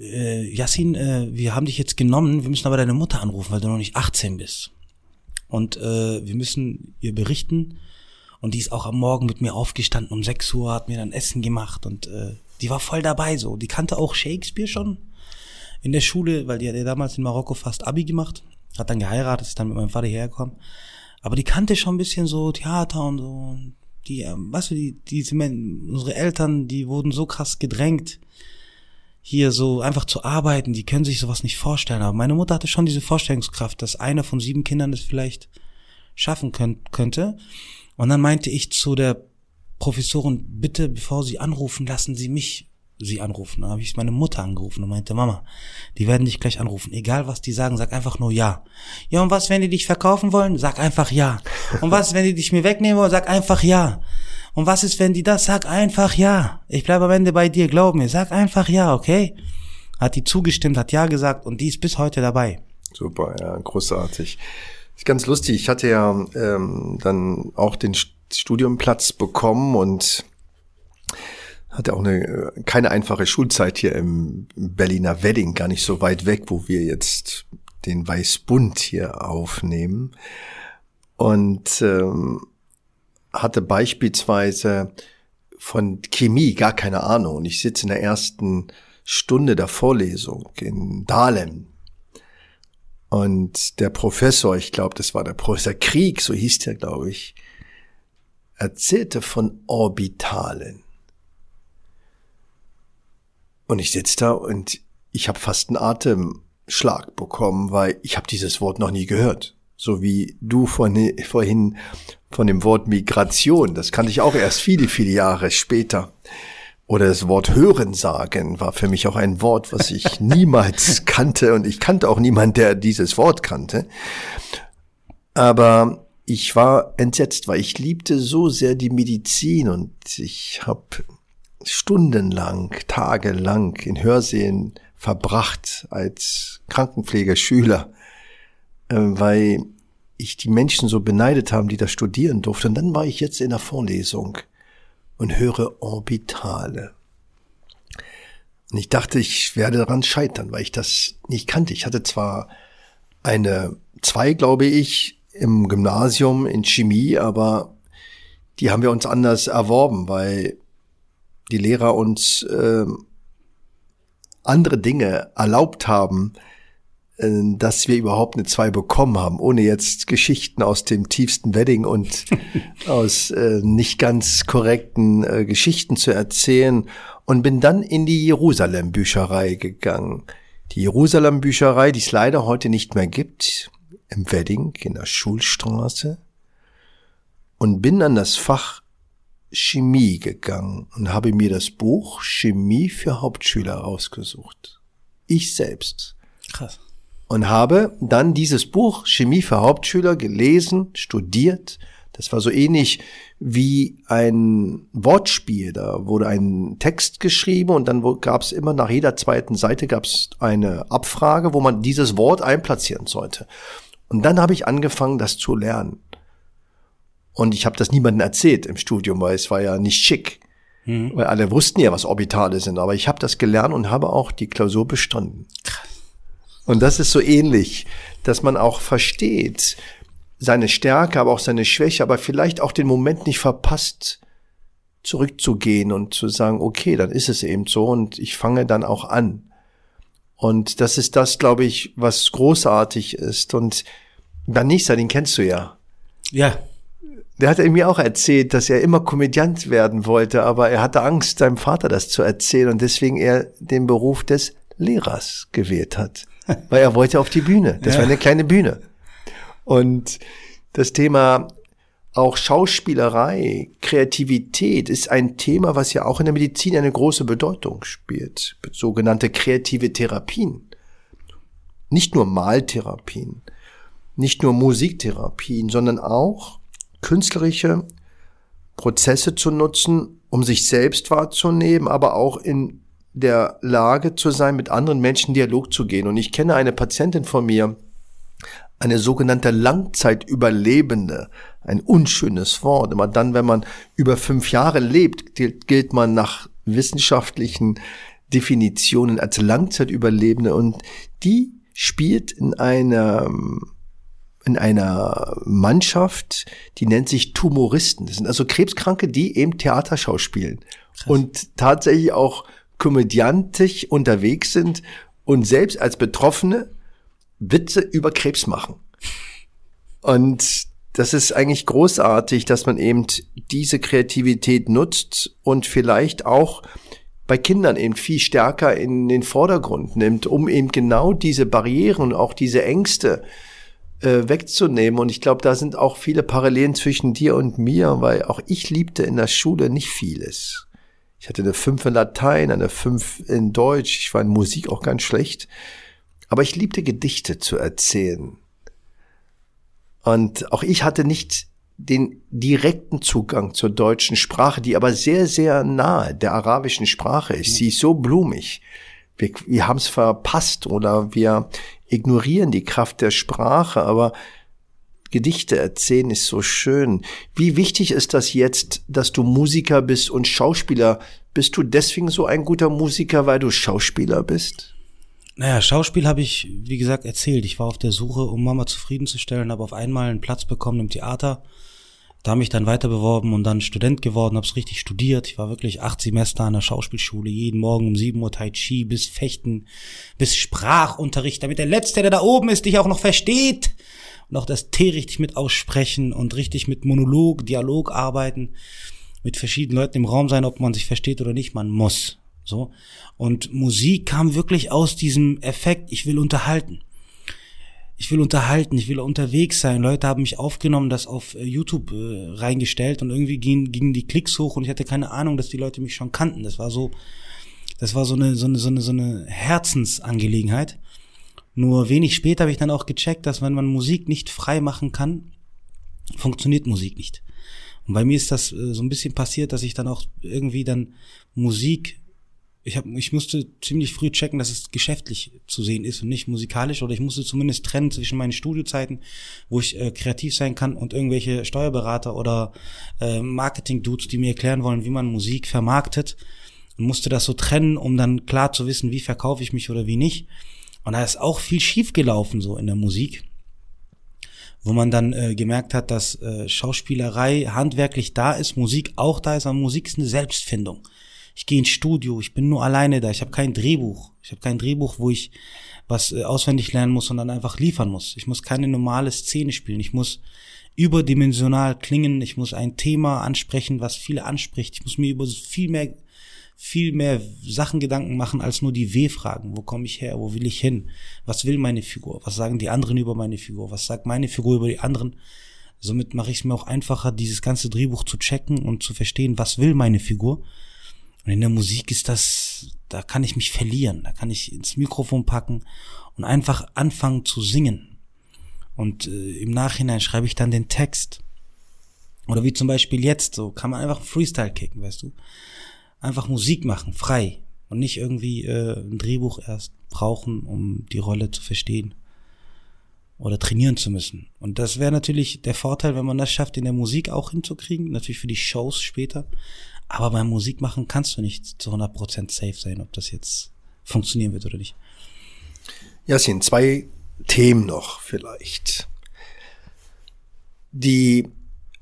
äh, Yassin, äh, wir haben dich jetzt genommen, wir müssen aber deine Mutter anrufen, weil du noch nicht 18 bist. Und äh, wir müssen ihr berichten. Und die ist auch am Morgen mit mir aufgestanden um 6 Uhr, hat mir dann Essen gemacht und äh, die war voll dabei so. Die kannte auch Shakespeare schon in der Schule, weil die hat ja damals in Marokko fast Abi gemacht, hat dann geheiratet, ist dann mit meinem Vater hergekommen. Aber die kannte schon ein bisschen so Theater und so. Die, äh, weißt du, die, die, unsere Eltern, die wurden so krass gedrängt, hier so einfach zu arbeiten, die können sich sowas nicht vorstellen. Aber meine Mutter hatte schon diese Vorstellungskraft, dass einer von sieben Kindern das vielleicht schaffen könnt, könnte. Und dann meinte ich zu der Professorin, bitte, bevor Sie anrufen, lassen Sie mich Sie anrufen. Dann habe ich meine Mutter angerufen und meinte, Mama, die werden dich gleich anrufen. Egal, was die sagen, sag einfach nur ja. Ja, und was, wenn die dich verkaufen wollen? Sag einfach ja. Und was, wenn die dich mir wegnehmen wollen? Sag einfach ja. Und was ist, wenn die das? Sag einfach ja. Ich bleibe am Ende bei dir, glaub mir. Sag einfach ja, okay? Hat die zugestimmt, hat ja gesagt und die ist bis heute dabei. Super, ja, großartig. Ist ganz lustig. Ich hatte ja ähm, dann auch den Studiumplatz bekommen und hatte auch eine keine einfache Schulzeit hier im Berliner Wedding, gar nicht so weit weg, wo wir jetzt den Weißbund hier aufnehmen. Und ähm, hatte beispielsweise von Chemie gar keine Ahnung. Und ich sitze in der ersten Stunde der Vorlesung in Dahlem. Und der Professor, ich glaube, das war der Professor Krieg, so hieß der, glaube ich, erzählte von Orbitalen. Und ich sitze da und ich habe fast einen Atemschlag bekommen, weil ich habe dieses Wort noch nie gehört. So wie du vorhin von dem Wort Migration, das kannte ich auch erst viele, viele Jahre später. Oder das Wort Hören sagen war für mich auch ein Wort, was ich niemals kannte und ich kannte auch niemand, der dieses Wort kannte. Aber ich war entsetzt, weil ich liebte so sehr die Medizin und ich habe stundenlang, tagelang in Hörsälen verbracht als Krankenpflegerschüler, weil ich die Menschen so beneidet haben, die da studieren durften. Und dann war ich jetzt in der Vorlesung und höre Orbitale. Und ich dachte, ich werde daran scheitern, weil ich das nicht kannte. Ich hatte zwar eine zwei, glaube ich, im Gymnasium in Chemie, aber die haben wir uns anders erworben, weil die Lehrer uns äh, andere Dinge erlaubt haben, äh, dass wir überhaupt eine zwei bekommen haben, ohne jetzt Geschichten aus dem tiefsten Wedding und aus äh, nicht ganz korrekten äh, Geschichten zu erzählen und bin dann in die Jerusalem Bücherei gegangen. Die Jerusalem Bücherei, die es leider heute nicht mehr gibt, im Wedding in der Schulstraße. und bin an das Fach Chemie gegangen und habe mir das Buch Chemie für Hauptschüler ausgesucht. Ich selbst. Krass. Und habe dann dieses Buch Chemie für Hauptschüler gelesen, studiert. Das war so ähnlich wie ein Wortspiel. Da wurde ein Text geschrieben und dann gab es immer nach jeder zweiten Seite gab es eine Abfrage, wo man dieses Wort einplatzieren sollte. Und dann habe ich angefangen, das zu lernen. Und ich habe das niemandem erzählt im Studium, weil es war ja nicht schick. Mhm. Weil alle wussten ja, was Orbitale sind. Aber ich habe das gelernt und habe auch die Klausur bestanden. Und das ist so ähnlich, dass man auch versteht, seine Stärke, aber auch seine Schwäche, aber vielleicht auch den Moment nicht verpasst, zurückzugehen und zu sagen, okay, dann ist es eben so und ich fange dann auch an. Und das ist das, glaube ich, was großartig ist. Und Vanessa, den kennst du ja. Ja. Der hat mir auch erzählt, dass er immer Komödiant werden wollte, aber er hatte Angst, seinem Vater das zu erzählen und deswegen er den Beruf des Lehrers gewählt hat. Weil er wollte auf die Bühne. Das ja. war eine kleine Bühne. Und das Thema auch Schauspielerei, Kreativität ist ein Thema, was ja auch in der Medizin eine große Bedeutung spielt. Sogenannte kreative Therapien. Nicht nur Maltherapien, nicht nur Musiktherapien, sondern auch künstlerische Prozesse zu nutzen, um sich selbst wahrzunehmen, aber auch in der Lage zu sein, mit anderen Menschen Dialog zu gehen. Und ich kenne eine Patientin von mir, eine sogenannte Langzeitüberlebende, ein unschönes Wort. Immer dann, wenn man über fünf Jahre lebt, gilt man nach wissenschaftlichen Definitionen als Langzeitüberlebende und die spielt in einem in einer Mannschaft, die nennt sich Tumoristen. Das sind also Krebskranke, die eben Theaterschau spielen Krass. und tatsächlich auch komödiantisch unterwegs sind und selbst als Betroffene Witze über Krebs machen. Und das ist eigentlich großartig, dass man eben diese Kreativität nutzt und vielleicht auch bei Kindern eben viel stärker in den Vordergrund nimmt, um eben genau diese Barrieren und auch diese Ängste äh, wegzunehmen. Und ich glaube, da sind auch viele Parallelen zwischen dir und mir, weil auch ich liebte in der Schule nicht vieles. Ich hatte eine 5 in Latein, eine 5 in Deutsch. Ich war in Musik auch ganz schlecht. Aber ich liebte Gedichte zu erzählen. Und auch ich hatte nicht den direkten Zugang zur deutschen Sprache, die aber sehr, sehr nahe der arabischen Sprache ist. Sie ist so blumig. Wir, wir haben es verpasst oder wir ignorieren die Kraft der Sprache, aber Gedichte erzählen ist so schön. Wie wichtig ist das jetzt, dass du Musiker bist und Schauspieler? Bist du deswegen so ein guter Musiker, weil du Schauspieler bist? Naja, Schauspiel habe ich, wie gesagt, erzählt. Ich war auf der Suche, um Mama zufriedenzustellen, habe auf einmal einen Platz bekommen im Theater da mich dann weiter beworben und dann Student geworden, habe es richtig studiert. Ich war wirklich acht Semester an der Schauspielschule, jeden Morgen um sieben Uhr Tai Chi bis Fechten, bis Sprachunterricht, damit der Letzte, der da oben ist, dich auch noch versteht und auch das T richtig mit aussprechen und richtig mit Monolog, Dialog arbeiten, mit verschiedenen Leuten im Raum sein, ob man sich versteht oder nicht, man muss. So. Und Musik kam wirklich aus diesem Effekt, ich will unterhalten ich will unterhalten, ich will unterwegs sein. Leute haben mich aufgenommen, das auf äh, YouTube äh, reingestellt und irgendwie gingen, gingen die Klicks hoch und ich hatte keine Ahnung, dass die Leute mich schon kannten. Das war so, das war so eine, so eine, so eine, so eine Herzensangelegenheit. Nur wenig später habe ich dann auch gecheckt, dass wenn man Musik nicht frei machen kann, funktioniert Musik nicht. Und bei mir ist das äh, so ein bisschen passiert, dass ich dann auch irgendwie dann Musik ich, hab, ich musste ziemlich früh checken, dass es geschäftlich zu sehen ist und nicht musikalisch. Oder ich musste zumindest trennen zwischen meinen Studiozeiten, wo ich äh, kreativ sein kann, und irgendwelche Steuerberater oder äh, Marketing-Dudes, die mir erklären wollen, wie man Musik vermarktet. Und musste das so trennen, um dann klar zu wissen, wie verkaufe ich mich oder wie nicht. Und da ist auch viel schief gelaufen so in der Musik wo man dann äh, gemerkt hat, dass äh, Schauspielerei handwerklich da ist, Musik auch da ist, aber Musik ist eine Selbstfindung ich gehe ins Studio, ich bin nur alleine da, ich habe kein Drehbuch. Ich habe kein Drehbuch, wo ich was äh, auswendig lernen muss, sondern einfach liefern muss. Ich muss keine normale Szene spielen. Ich muss überdimensional klingen. Ich muss ein Thema ansprechen, was viele anspricht. Ich muss mir über viel mehr, viel mehr Sachen Gedanken machen als nur die W-Fragen. Wo komme ich her? Wo will ich hin? Was will meine Figur? Was sagen die anderen über meine Figur? Was sagt meine Figur über die anderen? Somit mache ich es mir auch einfacher, dieses ganze Drehbuch zu checken und zu verstehen, was will meine Figur. Und in der Musik ist das, da kann ich mich verlieren, da kann ich ins Mikrofon packen und einfach anfangen zu singen. Und äh, im Nachhinein schreibe ich dann den Text. Oder wie zum Beispiel jetzt, so kann man einfach Freestyle kicken, weißt du? Einfach Musik machen, frei. Und nicht irgendwie äh, ein Drehbuch erst brauchen, um die Rolle zu verstehen oder trainieren zu müssen. Und das wäre natürlich der Vorteil, wenn man das schafft, in der Musik auch hinzukriegen, natürlich für die Shows später. Aber beim Musikmachen kannst du nicht zu 100% safe sein, ob das jetzt funktionieren wird oder nicht. Jasin, zwei Themen noch vielleicht. Die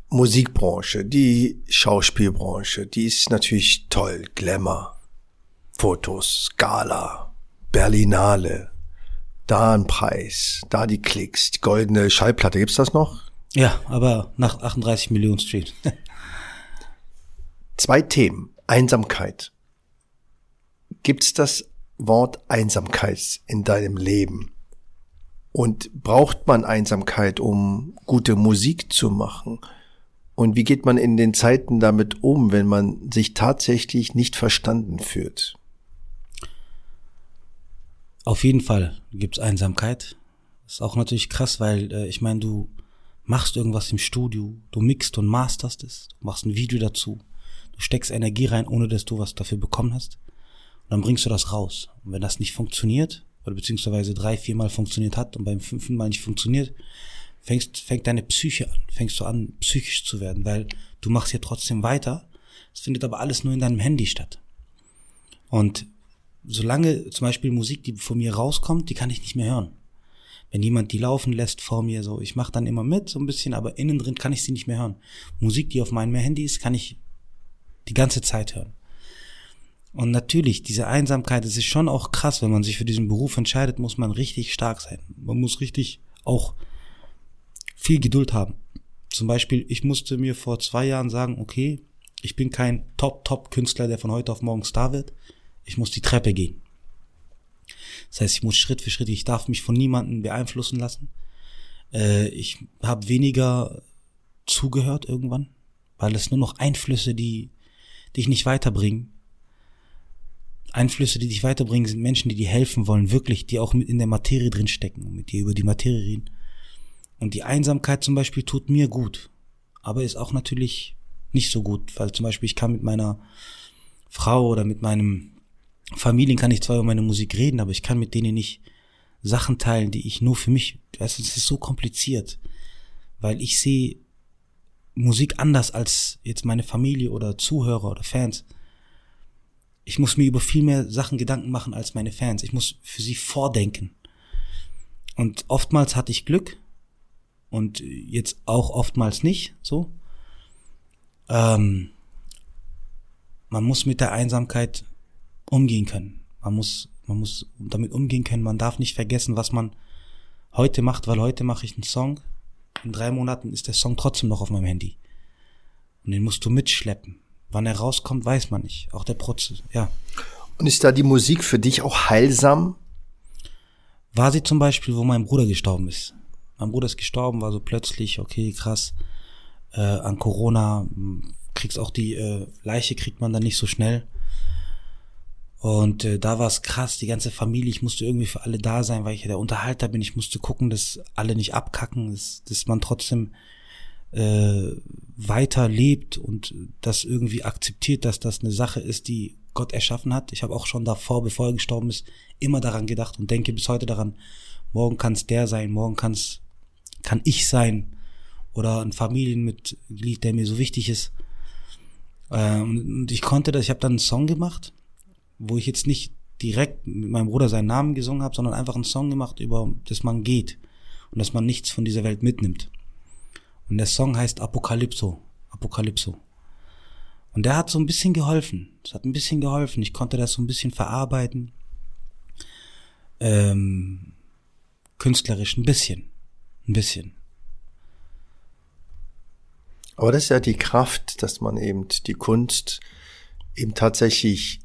Musikbranche, die Schauspielbranche, die ist natürlich toll. Glamour, Fotos, Gala, Berlinale, da ein Preis, da die Klicks, die goldene Schallplatte, gibt's das noch? Ja, aber nach 38 Millionen Streams. Zwei Themen. Einsamkeit. Gibt's das Wort Einsamkeit in deinem Leben? Und braucht man Einsamkeit, um gute Musik zu machen? Und wie geht man in den Zeiten damit um, wenn man sich tatsächlich nicht verstanden fühlt? Auf jeden Fall gibt's Einsamkeit. Ist auch natürlich krass, weil äh, ich meine, du machst irgendwas im Studio, du mixt und masterst es, du machst ein Video dazu, du steckst Energie rein, ohne dass du was dafür bekommen hast. Und dann bringst du das raus. Und wenn das nicht funktioniert, oder beziehungsweise drei, viermal funktioniert hat und beim fünften Mal nicht funktioniert, fängst, fängt deine Psyche an, fängst du an, psychisch zu werden, weil du machst ja trotzdem weiter. Es findet aber alles nur in deinem Handy statt. Und solange zum Beispiel Musik, die von mir rauskommt, die kann ich nicht mehr hören. Wenn jemand die laufen lässt vor mir, so, ich mache dann immer mit, so ein bisschen, aber innen drin kann ich sie nicht mehr hören. Musik, die auf meinem Handy ist, kann ich die ganze Zeit hören. Und natürlich, diese Einsamkeit, es ist schon auch krass, wenn man sich für diesen Beruf entscheidet, muss man richtig stark sein. Man muss richtig auch viel Geduld haben. Zum Beispiel, ich musste mir vor zwei Jahren sagen, okay, ich bin kein Top-Top-Künstler, der von heute auf morgen Star wird ich muss die Treppe gehen. Das heißt, ich muss Schritt für Schritt, ich darf mich von niemandem beeinflussen lassen. Äh, ich habe weniger zugehört irgendwann, weil es nur noch Einflüsse, die dich nicht weiterbringen. Einflüsse, die dich weiterbringen, sind Menschen, die dir helfen wollen, wirklich, die auch mit in der Materie drin stecken und mit dir über die Materie reden. Und die Einsamkeit zum Beispiel tut mir gut, aber ist auch natürlich nicht so gut, weil zum Beispiel ich kann mit meiner Frau oder mit meinem Familien kann ich zwar über meine Musik reden, aber ich kann mit denen nicht Sachen teilen, die ich nur für mich, weißt du, es ist so kompliziert, weil ich sehe Musik anders als jetzt meine Familie oder Zuhörer oder Fans. Ich muss mir über viel mehr Sachen Gedanken machen als meine Fans. Ich muss für sie vordenken. Und oftmals hatte ich Glück und jetzt auch oftmals nicht so. Ähm, man muss mit der Einsamkeit umgehen können. Man muss, man muss damit umgehen können. Man darf nicht vergessen, was man heute macht, weil heute mache ich einen Song. In drei Monaten ist der Song trotzdem noch auf meinem Handy. Und den musst du mitschleppen. Wann er rauskommt, weiß man nicht. Auch der Prozess, ja. Und ist da die Musik für dich auch heilsam? War sie zum Beispiel, wo mein Bruder gestorben ist. Mein Bruder ist gestorben, war so plötzlich, okay, krass, äh, an Corona, kriegst auch die äh, Leiche kriegt man dann nicht so schnell. Und äh, da war es krass, die ganze Familie, ich musste irgendwie für alle da sein, weil ich ja der Unterhalter bin. Ich musste gucken, dass alle nicht abkacken, dass, dass man trotzdem äh, weiter lebt und das irgendwie akzeptiert, dass das eine Sache ist, die Gott erschaffen hat. Ich habe auch schon davor, bevor er gestorben ist, immer daran gedacht und denke bis heute daran, morgen kann es der sein, morgen kann's, kann ich sein oder ein Familienmitglied, der mir so wichtig ist. Äh, und ich konnte das, ich habe dann einen Song gemacht wo ich jetzt nicht direkt mit meinem Bruder seinen Namen gesungen habe, sondern einfach einen Song gemacht über, dass man geht und dass man nichts von dieser Welt mitnimmt. Und der Song heißt Apokalypso. Apokalypso. Und der hat so ein bisschen geholfen. Es hat ein bisschen geholfen. Ich konnte das so ein bisschen verarbeiten. Ähm, künstlerisch ein bisschen. Ein bisschen. Aber das ist ja die Kraft, dass man eben die Kunst eben tatsächlich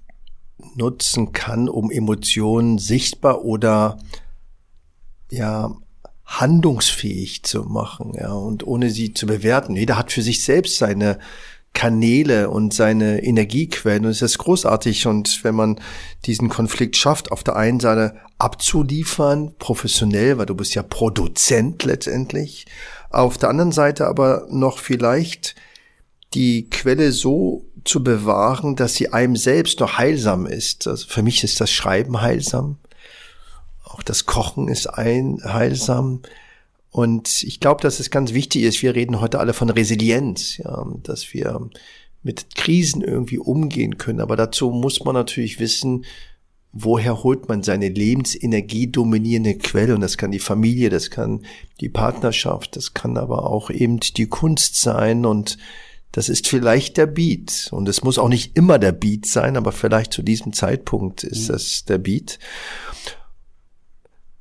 nutzen kann, um Emotionen sichtbar oder ja handlungsfähig zu machen, ja, und ohne sie zu bewerten. Jeder hat für sich selbst seine Kanäle und seine Energiequellen. Und es ist großartig. Und wenn man diesen Konflikt schafft, auf der einen Seite abzuliefern, professionell, weil du bist ja Produzent letztendlich, auf der anderen Seite aber noch vielleicht die Quelle so zu bewahren, dass sie einem selbst noch heilsam ist. Also für mich ist das Schreiben heilsam. Auch das Kochen ist ein heilsam. Und ich glaube, dass es ganz wichtig ist, wir reden heute alle von Resilienz, ja, dass wir mit Krisen irgendwie umgehen können. Aber dazu muss man natürlich wissen, woher holt man seine Lebensenergie dominierende Quelle? Und das kann die Familie, das kann die Partnerschaft, das kann aber auch eben die Kunst sein und das ist vielleicht der Beat. Und es muss auch nicht immer der Beat sein, aber vielleicht zu diesem Zeitpunkt ist mhm. das der Beat.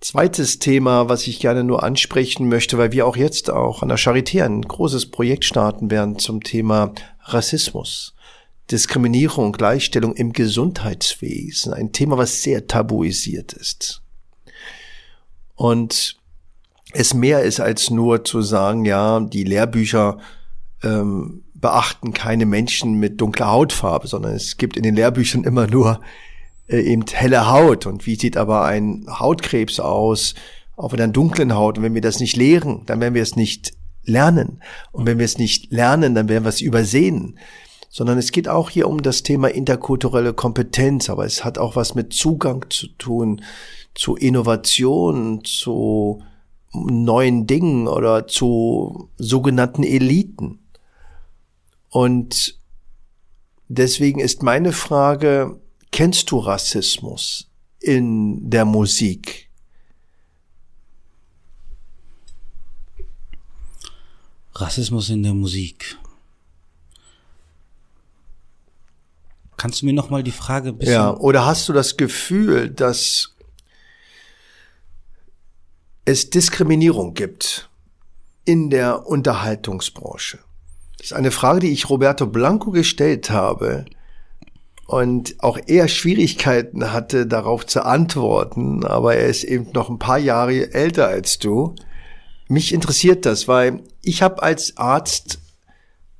Zweites Thema, was ich gerne nur ansprechen möchte, weil wir auch jetzt auch an der Charité ein großes Projekt starten werden zum Thema Rassismus. Diskriminierung, Gleichstellung im Gesundheitswesen. Ein Thema, was sehr tabuisiert ist. Und es mehr ist als nur zu sagen, ja, die Lehrbücher ähm, beachten keine Menschen mit dunkler Hautfarbe, sondern es gibt in den Lehrbüchern immer nur äh, eben helle Haut. Und wie sieht aber ein Hautkrebs aus, auch in einer dunklen Haut? Und wenn wir das nicht lehren, dann werden wir es nicht lernen. Und wenn wir es nicht lernen, dann werden wir es übersehen. Sondern es geht auch hier um das Thema interkulturelle Kompetenz, aber es hat auch was mit Zugang zu tun, zu Innovation, zu neuen Dingen oder zu sogenannten Eliten. Und deswegen ist meine Frage, Kennst du Rassismus in der Musik? Rassismus in der Musik. Kannst du mir noch mal die Frage bisschen Ja, oder hast du das Gefühl, dass es Diskriminierung gibt in der Unterhaltungsbranche? Das ist eine Frage, die ich Roberto Blanco gestellt habe und auch er Schwierigkeiten hatte, darauf zu antworten, aber er ist eben noch ein paar Jahre älter als du. Mich interessiert das, weil ich habe als Arzt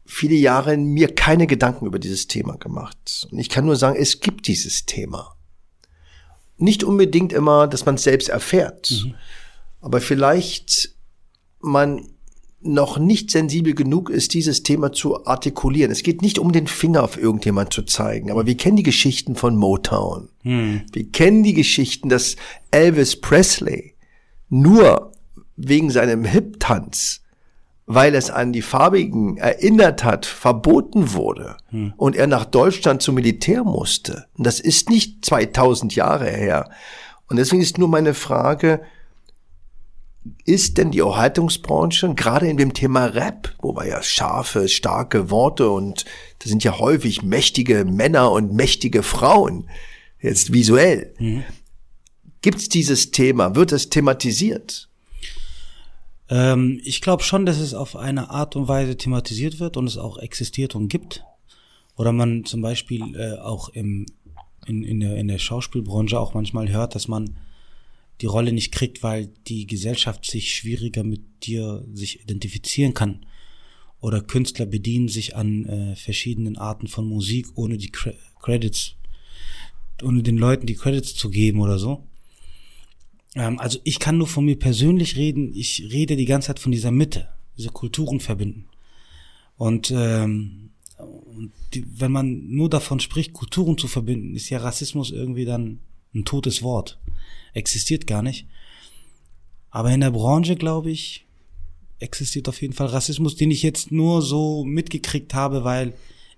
viele Jahre mir keine Gedanken über dieses Thema gemacht. Und ich kann nur sagen, es gibt dieses Thema. Nicht unbedingt immer, dass man es selbst erfährt, mhm. aber vielleicht man noch nicht sensibel genug ist, dieses Thema zu artikulieren. Es geht nicht um den Finger auf irgendjemand zu zeigen, aber wir kennen die Geschichten von Motown. Hm. Wir kennen die Geschichten, dass Elvis Presley nur wegen seinem Hip-Tanz, weil es an die Farbigen erinnert hat, verboten wurde hm. und er nach Deutschland zum Militär musste. Und das ist nicht 2000 Jahre her. Und deswegen ist nur meine Frage, ist denn die Unterhaltungsbranche, gerade in dem Thema Rap, wo wir ja scharfe, starke Worte und da sind ja häufig mächtige Männer und mächtige Frauen, jetzt visuell. Mhm. Gibt es dieses Thema? Wird es thematisiert? Ähm, ich glaube schon, dass es auf eine Art und Weise thematisiert wird und es auch existiert und gibt. Oder man zum Beispiel äh, auch im, in, in, der, in der Schauspielbranche auch manchmal hört, dass man die Rolle nicht kriegt, weil die Gesellschaft sich schwieriger mit dir sich identifizieren kann. Oder Künstler bedienen sich an äh, verschiedenen Arten von Musik, ohne die Cre Credits, ohne den Leuten die Credits zu geben oder so. Ähm, also ich kann nur von mir persönlich reden. Ich rede die ganze Zeit von dieser Mitte, dieser Kulturen verbinden. Und, ähm, die, wenn man nur davon spricht, Kulturen zu verbinden, ist ja Rassismus irgendwie dann ein totes Wort existiert gar nicht. Aber in der Branche, glaube ich, existiert auf jeden Fall Rassismus, den ich jetzt nur so mitgekriegt habe, weil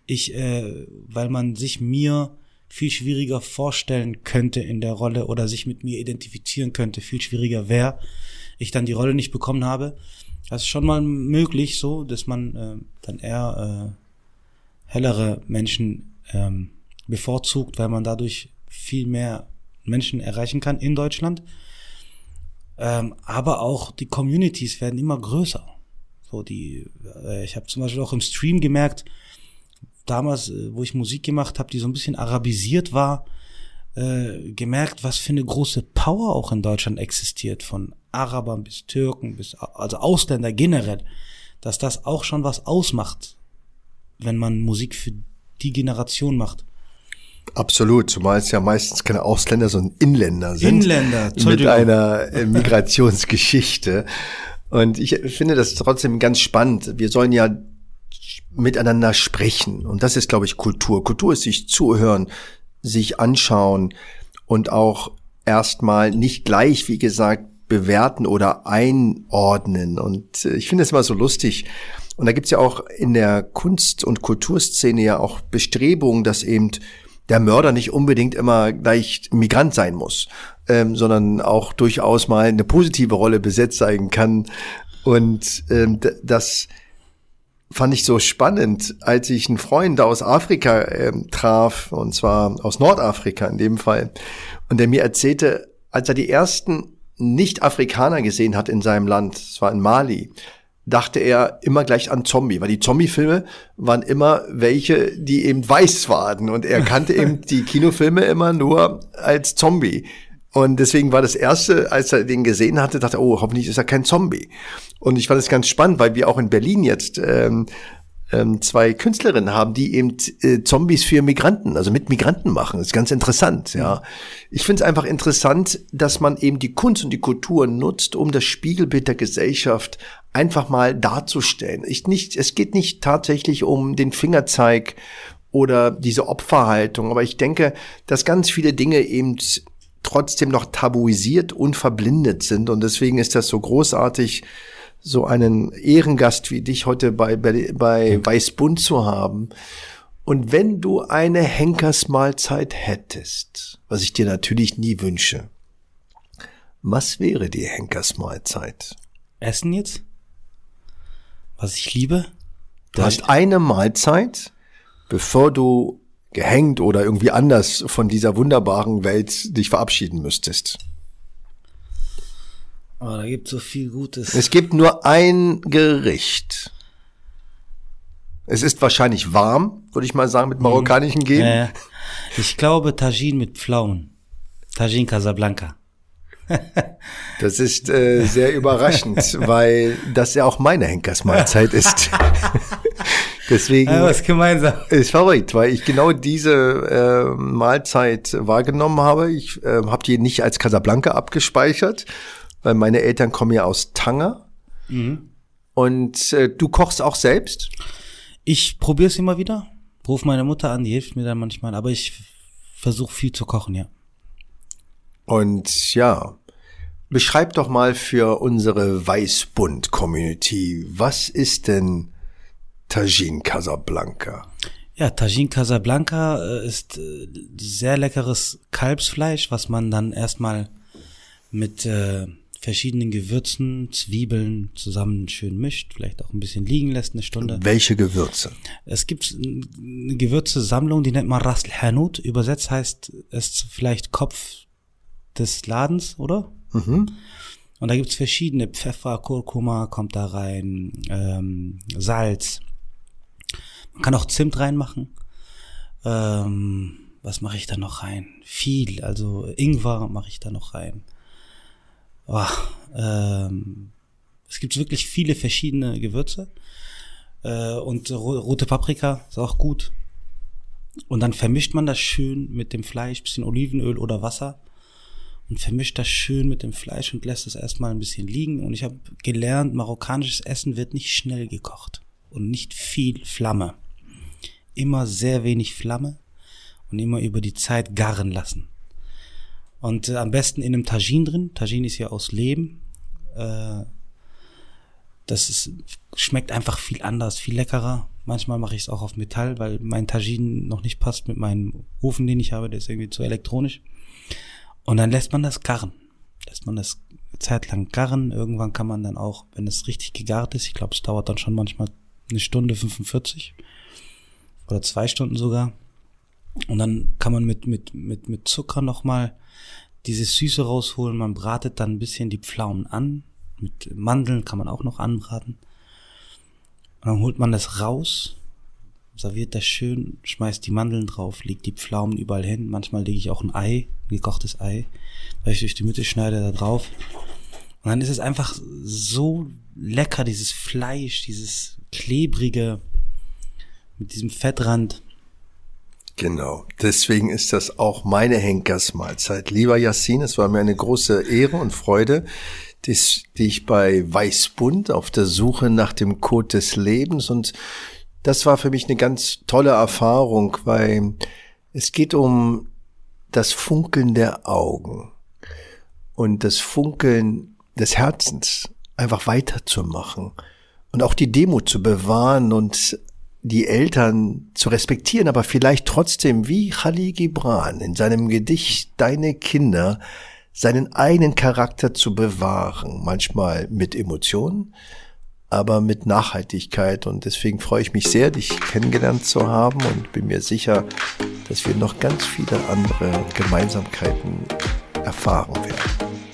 ich, äh, weil man sich mir viel schwieriger vorstellen könnte in der Rolle oder sich mit mir identifizieren könnte, viel schwieriger wäre, ich dann die Rolle nicht bekommen habe. Das ist schon mal möglich, so, dass man äh, dann eher äh, hellere Menschen ähm, bevorzugt, weil man dadurch viel mehr Menschen erreichen kann in Deutschland. Ähm, aber auch die Communities werden immer größer. So die, äh, ich habe zum Beispiel auch im Stream gemerkt, damals, äh, wo ich Musik gemacht habe, die so ein bisschen arabisiert war, äh, gemerkt, was für eine große Power auch in Deutschland existiert, von Arabern bis Türken bis also Ausländer generell, dass das auch schon was ausmacht, wenn man Musik für die Generation macht. Absolut, zumal es ja meistens keine Ausländer, sondern Inländer sind. Inländer, mit einer äh, Migrationsgeschichte. Und ich finde das trotzdem ganz spannend. Wir sollen ja miteinander sprechen. Und das ist, glaube ich, Kultur. Kultur ist sich zuhören, sich anschauen und auch erstmal nicht gleich, wie gesagt, bewerten oder einordnen. Und äh, ich finde es immer so lustig. Und da gibt's ja auch in der Kunst- und Kulturszene ja auch Bestrebungen, dass eben der Mörder nicht unbedingt immer gleich Migrant sein muss, ähm, sondern auch durchaus mal eine positive Rolle besetzt sein kann. Und ähm, das fand ich so spannend, als ich einen Freund aus Afrika ähm, traf, und zwar aus Nordafrika in dem Fall, und der mir erzählte, als er die ersten Nicht-Afrikaner gesehen hat in seinem Land, es war in Mali, dachte er immer gleich an Zombie, weil die Zombie-Filme waren immer welche, die eben weiß waren und er kannte eben die Kinofilme immer nur als Zombie. Und deswegen war das erste, als er den gesehen hatte, dachte er, oh, hoffentlich ist er kein Zombie. Und ich fand es ganz spannend, weil wir auch in Berlin jetzt ähm, ähm, zwei Künstlerinnen haben, die eben äh, Zombies für Migranten, also mit Migranten machen. Das ist ganz interessant, ja. Ich finde es einfach interessant, dass man eben die Kunst und die Kultur nutzt, um das Spiegelbild der Gesellschaft einfach mal darzustellen. Ich nicht, es geht nicht tatsächlich um den Fingerzeig oder diese Opferhaltung, aber ich denke, dass ganz viele Dinge eben trotzdem noch tabuisiert und verblindet sind und deswegen ist das so großartig, so einen Ehrengast wie dich heute bei, bei, bei Weißbund zu haben. Und wenn du eine Henkersmahlzeit hättest, was ich dir natürlich nie wünsche, was wäre die Henkersmahlzeit? Essen jetzt? Was ich liebe? Du hast eine Mahlzeit, bevor du gehängt oder irgendwie anders von dieser wunderbaren Welt dich verabschieden müsstest. Oh, da gibt so viel Gutes. Es gibt nur ein Gericht. Es ist wahrscheinlich warm, würde ich mal sagen, mit marokkanischen Genen. Ja, ja. Ich glaube Tajin mit Pflaumen. Tajin Casablanca. das ist äh, sehr überraschend, weil das ja auch meine Henkersmahlzeit ist. Deswegen ja, was gemeinsam. ist verrückt, weil ich genau diese äh, Mahlzeit wahrgenommen habe. Ich äh, habe die nicht als Casablanca abgespeichert weil meine Eltern kommen ja aus Tanger. Mhm. Und äh, du kochst auch selbst? Ich probiere es immer wieder. Ruf meine Mutter an, die hilft mir dann manchmal, aber ich versuche viel zu kochen, ja. Und ja, beschreib doch mal für unsere Weißbund-Community, was ist denn Tajin Casablanca? Ja, Tajin Casablanca äh, ist äh, sehr leckeres Kalbsfleisch, was man dann erstmal mit äh, verschiedenen Gewürzen, Zwiebeln zusammen schön mischt, vielleicht auch ein bisschen liegen lässt eine Stunde. Welche Gewürze? Es gibt eine Gewürzesammlung, die nennt man Rasl Hanut. Übersetzt heißt es vielleicht Kopf des Ladens, oder? Mhm. Und da gibt's verschiedene Pfeffer, Kurkuma kommt da rein, ähm, Salz. Man kann auch Zimt reinmachen. Ähm, was mache ich da noch rein? Viel, also Ingwer mache ich da noch rein oh, ähm, es gibt wirklich viele verschiedene Gewürze. Äh, und rote Paprika ist auch gut. Und dann vermischt man das schön mit dem Fleisch, bisschen Olivenöl oder Wasser und vermischt das schön mit dem Fleisch und lässt es erstmal ein bisschen liegen. Und ich habe gelernt, marokkanisches Essen wird nicht schnell gekocht und nicht viel Flamme. Immer sehr wenig Flamme und immer über die Zeit garen lassen. Und äh, am besten in einem Tagine drin. Tagine ist ja aus Leben. Äh, das ist, schmeckt einfach viel anders, viel leckerer. Manchmal mache ich es auch auf Metall, weil mein Tagine noch nicht passt mit meinem Ofen, den ich habe. Der ist irgendwie zu elektronisch. Und dann lässt man das garren. Lässt man das zeitlang garren. Irgendwann kann man dann auch, wenn es richtig gegart ist, ich glaube, es dauert dann schon manchmal eine Stunde 45 oder zwei Stunden sogar. Und dann kann man mit, mit, mit, mit Zucker nochmal dieses Süße rausholen. Man bratet dann ein bisschen die Pflaumen an. Mit Mandeln kann man auch noch anbraten. Und dann holt man das raus, serviert das schön, schmeißt die Mandeln drauf, legt die Pflaumen überall hin. Manchmal lege ich auch ein Ei, ein gekochtes Ei, weil ich durch die Mitte schneide da drauf. Und dann ist es einfach so lecker, dieses Fleisch, dieses klebrige, mit diesem Fettrand. Genau. Deswegen ist das auch meine Henkersmahlzeit. Lieber Yassin, es war mir eine große Ehre und Freude, die, die ich bei Weißbund auf der Suche nach dem Code des Lebens und das war für mich eine ganz tolle Erfahrung, weil es geht um das Funkeln der Augen und das Funkeln des Herzens einfach weiterzumachen und auch die Demut zu bewahren und die Eltern zu respektieren, aber vielleicht trotzdem wie Khalil Gibran in seinem Gedicht Deine Kinder seinen eigenen Charakter zu bewahren, manchmal mit Emotionen, aber mit Nachhaltigkeit. Und deswegen freue ich mich sehr, dich kennengelernt zu haben und bin mir sicher, dass wir noch ganz viele andere Gemeinsamkeiten erfahren werden.